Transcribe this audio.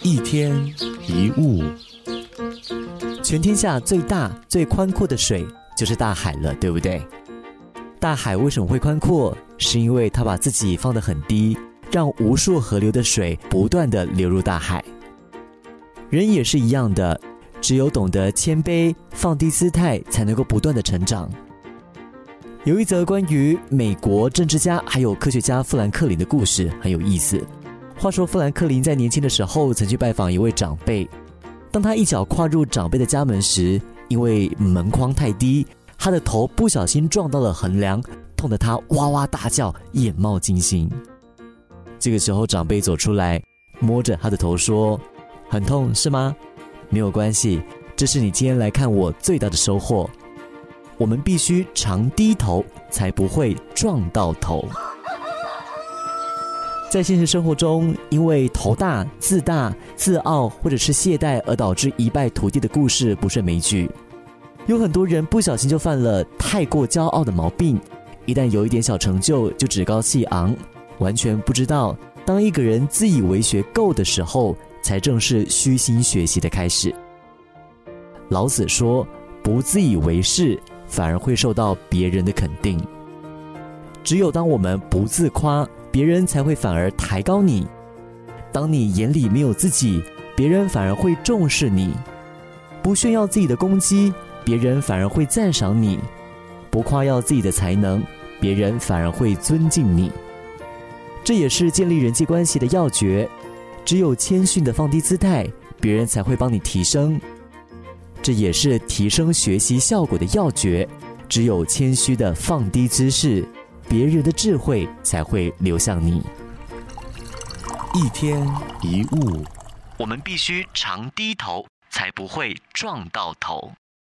一天一物，全天下最大最宽阔的水就是大海了，对不对？大海为什么会宽阔？是因为它把自己放得很低，让无数河流的水不断的流入大海。人也是一样的，只有懂得谦卑、放低姿态，才能够不断的成长。有一则关于美国政治家还有科学家富兰克林的故事，很有意思。话说，富兰克林在年轻的时候曾去拜访一位长辈。当他一脚跨入长辈的家门时，因为门框太低，他的头不小心撞到了横梁，痛得他哇哇大叫，眼冒金星。这个时候，长辈走出来，摸着他的头说：“很痛是吗？没有关系，这是你今天来看我最大的收获。我们必须常低头，才不会撞到头。”在现实生活中，因为头大、自大、自傲或者是懈怠而导致一败涂地的故事不胜枚举。有很多人不小心就犯了太过骄傲的毛病，一旦有一点小成就就趾高气昂，完全不知道当一个人自以为学够的时候，才正是虚心学习的开始。老子说：“不自以为是，反而会受到别人的肯定。只有当我们不自夸。”别人才会反而抬高你。当你眼里没有自己，别人反而会重视你。不炫耀自己的攻击，别人反而会赞赏你；不夸耀自己的才能，别人反而会尊敬你。这也是建立人际关系的要诀。只有谦逊的放低姿态，别人才会帮你提升。这也是提升学习效果的要诀。只有谦虚的放低姿势。别人的智慧才会流向你。一天一物，我们必须常低头，才不会撞到头。